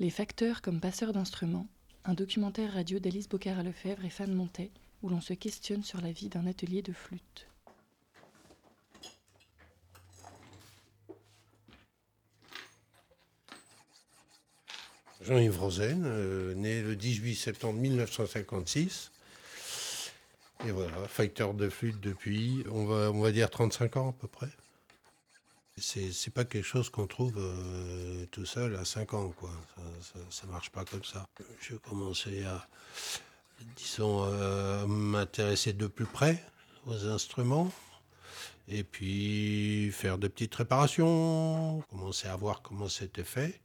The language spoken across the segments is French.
Les facteurs comme passeurs d'instruments, un documentaire radio d'Alice Bocara-Lefebvre et Fan Montet, où l'on se questionne sur la vie d'un atelier de flûte. Jean-Yves Rosen, euh, né le 18 septembre 1956. Et voilà, fighter de flûte depuis, on va, on va dire 35 ans à peu près. C'est, pas quelque chose qu'on trouve euh, tout seul à 5 ans, quoi. Ça, ne marche pas comme ça. J'ai commencé à, disons, à m'intéresser de plus près aux instruments. Et puis faire de petites réparations, commencer à voir comment c'était fait.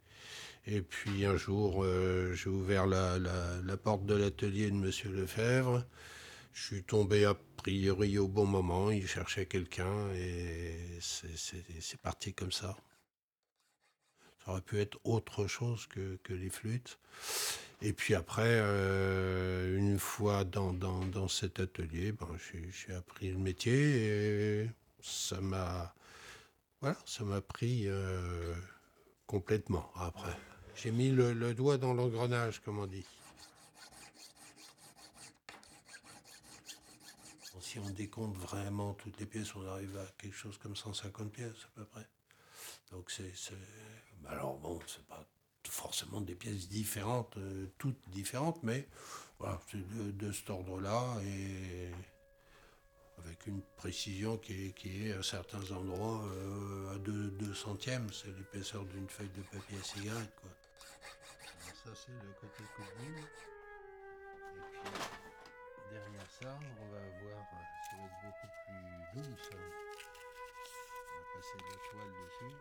Et puis un jour, euh, j'ai ouvert la, la, porte de l'atelier de Monsieur Lefebvre. Je suis tombé a priori au bon moment. Il cherchait quelqu'un et c'est parti comme ça. Ça aurait pu être autre chose que, les flûtes. Et puis après, euh, une fois dans, dans, dans, cet atelier, ben, j'ai appris le métier et ça m'a voilà, pris euh, complètement après. J'ai mis le, doigt dans l'engrenage, comme on dit. Si on décompte vraiment toutes les pièces, on arrive à quelque chose comme 150 pièces à peu près. Donc c'est. Alors bon, c'est pas forcément des pièces différentes, euh, toutes différentes, mais voilà, c'est de, cet ordre-là et avec une précision qui est, qui est à certains endroits euh, à 2 centièmes, c'est l'épaisseur d'une feuille de papier à cigarette. Quoi. ça c'est le côté puis derrière ça, on va avoir, ça va être beaucoup plus douce. Hein. On va passer de la toile dessus.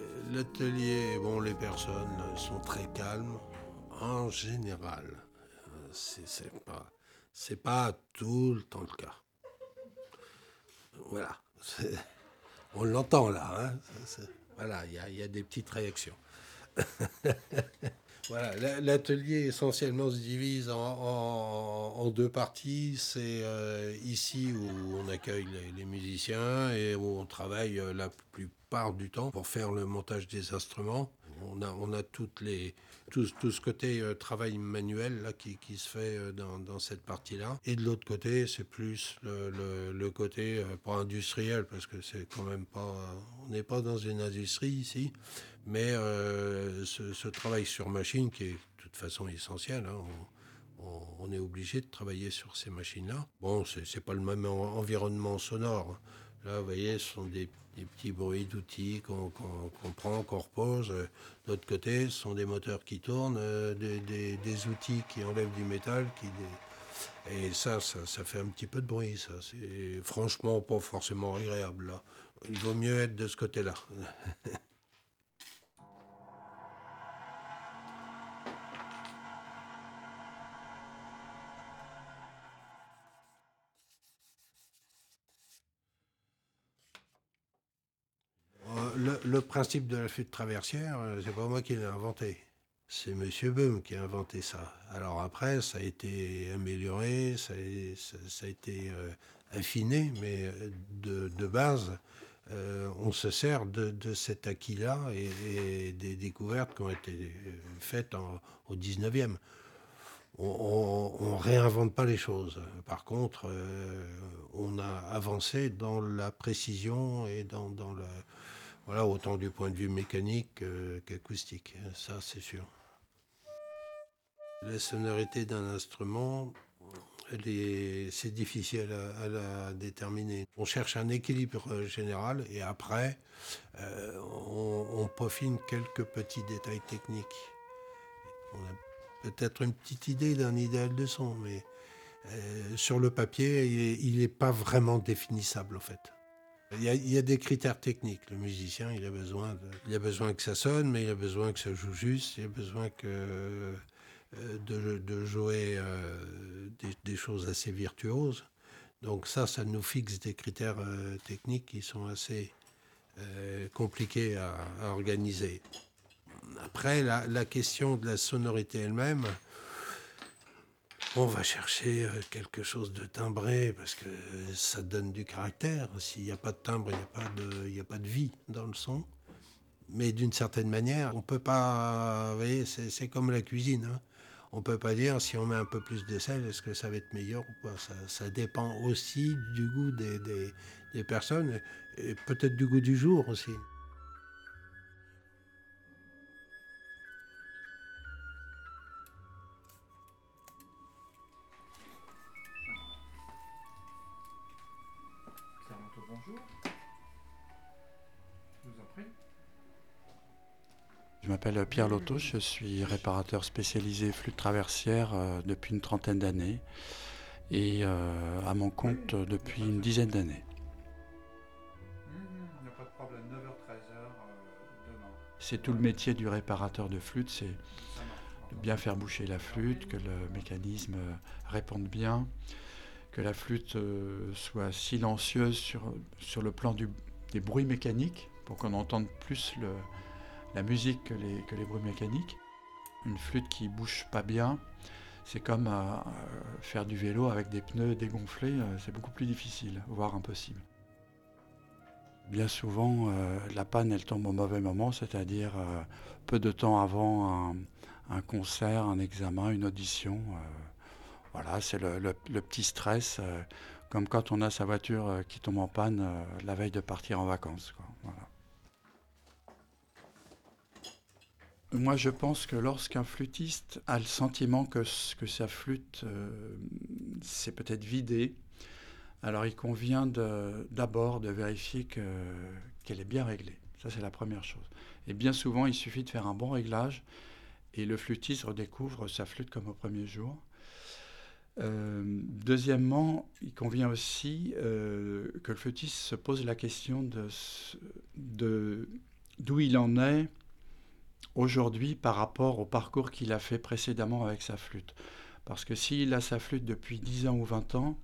Euh, l'atelier, bon, les personnes sont très calmes en général. Euh, c'est pas, c'est pas tout le temps le cas. Voilà. On l'entend là. Hein. voilà, il y, a des petites réactions. voilà, l'atelier essentiellement se divise en, en, deux parties. C'est euh, ici où on accueille les, musiciens et où on travaille euh, la plupart du temps pour faire le montage des instruments. On a, on a toutes les, tout, ce côté euh, travail manuel là, qui, qui se fait dans, dans, cette partie-là. Et de l'autre côté, c'est plus le, le, côté, euh, pas industriel, parce que c'est quand même pas. On n'est pas dans une industrie ici, mais ce, ce, travail sur machine qui est de toute façon essentiel. Hein, on, est obligé de travailler sur ces machines-là. Bon, c'est pas le même environnement sonore. Là, vous voyez, ce sont des, petits bruits d'outils qu'on prend, qu'on repose. De l'autre côté, ce sont des moteurs qui tournent, euh, des, outils qui enlèvent du métal. Et ça, ça, fait un petit peu de bruit. Ça, c'est franchement pas forcément agréable. Il vaut mieux être de ce côté-là. le, principe de la flûte traversière, euh, c'est pas moi qui l'ai inventé. C'est Monsieur Beum qui a inventé ça. Alors après, ça a été amélioré, ça a, été euh, affiné, mais euh, de, base, on se sert de, cet acquis-là et, des découvertes qui ont été faites au 19e. On, ne réinvente pas les choses. Par contre, on a avancé dans la précision et dans, dans le, voilà, autant du point de vue mécanique qu'acoustique, ça c'est sûr. La sonorité d'un instrument, c'est difficile à, la déterminer. On cherche un équilibre général et après, euh, on, peaufine quelques petits détails techniques. On a peut-être une petite idée d'un idéal de son, mais euh, sur le papier, il n'est pas vraiment définissable en fait. Il y, a, des critères techniques. Le musicien, il a, besoin il a besoin que ça sonne, mais il a besoin que ça joue juste, il a besoin que, euh, de, jouer euh, des, choses assez virtuoses. Donc ça, ça nous fixe des critères euh, techniques qui sont assez compliqués à, organiser. Après, la, question de la sonorité elle-même, On va chercher euh, quelque chose de timbré parce que ça donne du caractère. S'il n'y a pas de timbre, il n'y a, pas de, il a pas de vie dans le son. Mais d'une certaine manière, on peut pas. Vous voyez, c'est comme la cuisine. Hein. On peut pas dire si on met un peu plus de sel, est-ce que ça va être meilleur ou pas? Ça, dépend aussi du goût des, des personnes et peut-être du goût du jour aussi. Je m'appelle Pierre Lotto, je suis réparateur spécialisé flûte traversière euh, depuis une trentaine d'années et euh, à mon compte depuis une dizaine d'années. C'est tout le métier du réparateur de flûte, c'est de bien faire boucher la flûte, que le mécanisme réponde bien, que la flûte euh, soit silencieuse sur, sur le plan des bruits mécaniques pour qu'on entende plus la musique que les, bruits mécaniques. Une flûte qui bouge pas bien, c'est comme euh, faire du vélo avec des pneus dégonflés, euh, c'est beaucoup plus difficile, voire impossible. Bien souvent, euh, la panne, elle tombe au mauvais moment, c'est-à-dire peu de temps avant un, concert, un examen, une audition. Voilà, c'est le, petit stress, comme quand on a sa voiture qui tombe en panne la veille de partir en vacances. Moi, je pense que lorsqu'un flûtiste a le sentiment que, sa flûte euh, s'est peut-être vidée, alors il convient d'abord de, vérifier qu'elle est bien réglée. Ça, c'est la première chose. Et bien souvent, il suffit de faire un bon réglage et le flûtiste redécouvre sa flûte comme au premier jour. Euh, deuxièmement, il convient aussi euh, que le flûtiste se pose la question de d'où il en est aujourd'hui par rapport au parcours qu'il a fait précédemment avec sa flûte. Parce que s'il a sa flûte depuis 10 ans ou 20 ans,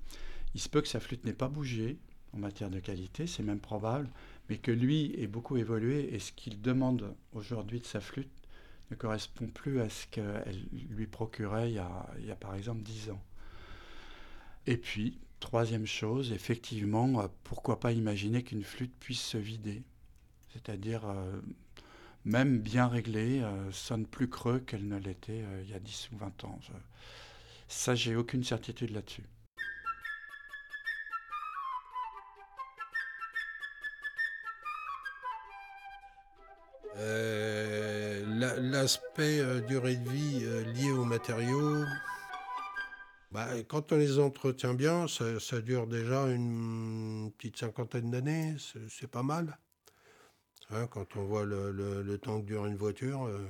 il se peut que sa flûte n'ait pas bougé en matière de qualité, c'est même probable, mais que lui ait beaucoup évolué et ce qu'il demande aujourd'hui de sa flûte ne correspond plus à ce qu'elle lui procurait il y, a, il y, a, par exemple 10 ans. Et puis, troisième chose, effectivement, pourquoi pas imaginer qu'une flûte puisse se vider? C'est-à-dire euh, même bien réglée, euh, sonne plus creux qu'elle ne l'était euh, il y a 10 ou 20 ans. Ça, j'ai aucune certitude là-dessus. Euh, l'aspect durée de vie lié aux matériaux, bah, quand on les entretient bien, ça dure déjà une petite cinquantaine d'années, c'est pas mal. Hein, quand on voit le, temps que dure une voiture, euh,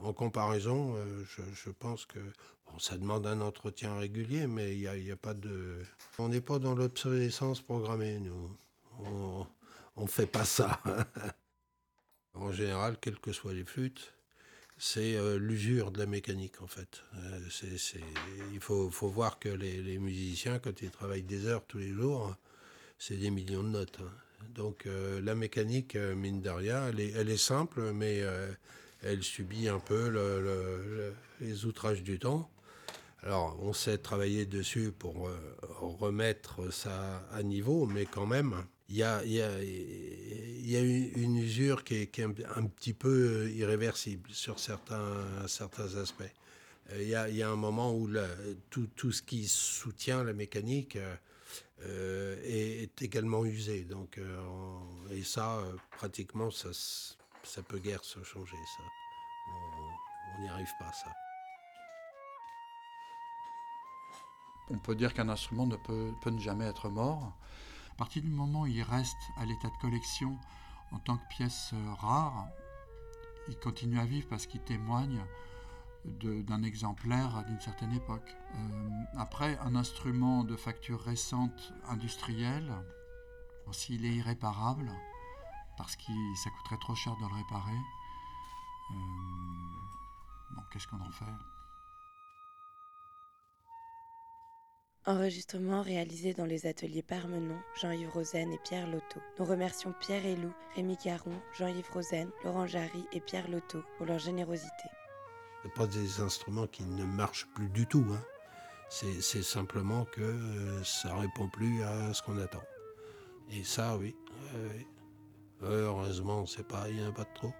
en comparaison, euh, je, pense que ça demande un entretien régulier, mais il n'y a, pas de. On n'est pas dans l'obsolescence programmée, nous. On ne fait pas ça. en général, quelles que soient les flûtes, c'est euh, l'usure de la mécanique, en fait. il faut, voir que les, musiciens, quand ils travaillent des heures tous les jours, c'est des millions de notes. Hein. Donc euh, la mécanique, euh, mine de rien, elle est, simple, mais euh, elle subit un peu les outrages du temps. Alors on sait travailler dessus pour remettre ça à niveau, mais quand même, il y a, une usure qui est, un, petit peu irréversible sur certains, aspects. Il y, a, un moment où tout, ce qui soutient la mécanique euh, est, également usé. Donc, euh, et ça, euh, pratiquement, ça, ça peut guère se changer. On n'y arrive pas, ça. On peut dire qu'un instrument ne peut, peut, ne jamais être mort. À partir du moment où il reste à l'état de collection en tant que pièce rare, il continue à vivre parce qu'il témoigne d'un exemplaire d'une certaine époque. Euh, après, un instrument de facture récente industrielle, s'il est irréparable, parce que ça coûterait trop cher de le réparer, euh, qu'est-ce qu'on en fait? Enregistrement réalisé dans les ateliers Parmenon, Jean-Yves Rosen et Pierre Lotto. Nous remercions Pierre Elou, Rémi Caron, Jean-Yves Rosen, Laurent Jarry et Pierre Lotto pour leur générosité pas des instruments qui ne marchent plus du tout. Hein. C'est simplement que euh, ça répond plus à ce qu'on attend. Et ça, oui. heureusement, c'est pas, il n'y en a pas trop.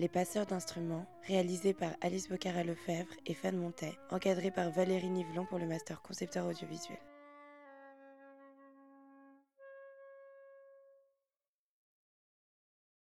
Les passeurs d'instruments, réalisés par Alice Bocara Lefebvre et Fan Montet, encadrés par Valérie Nivelon pour le master concepteur audiovisuel.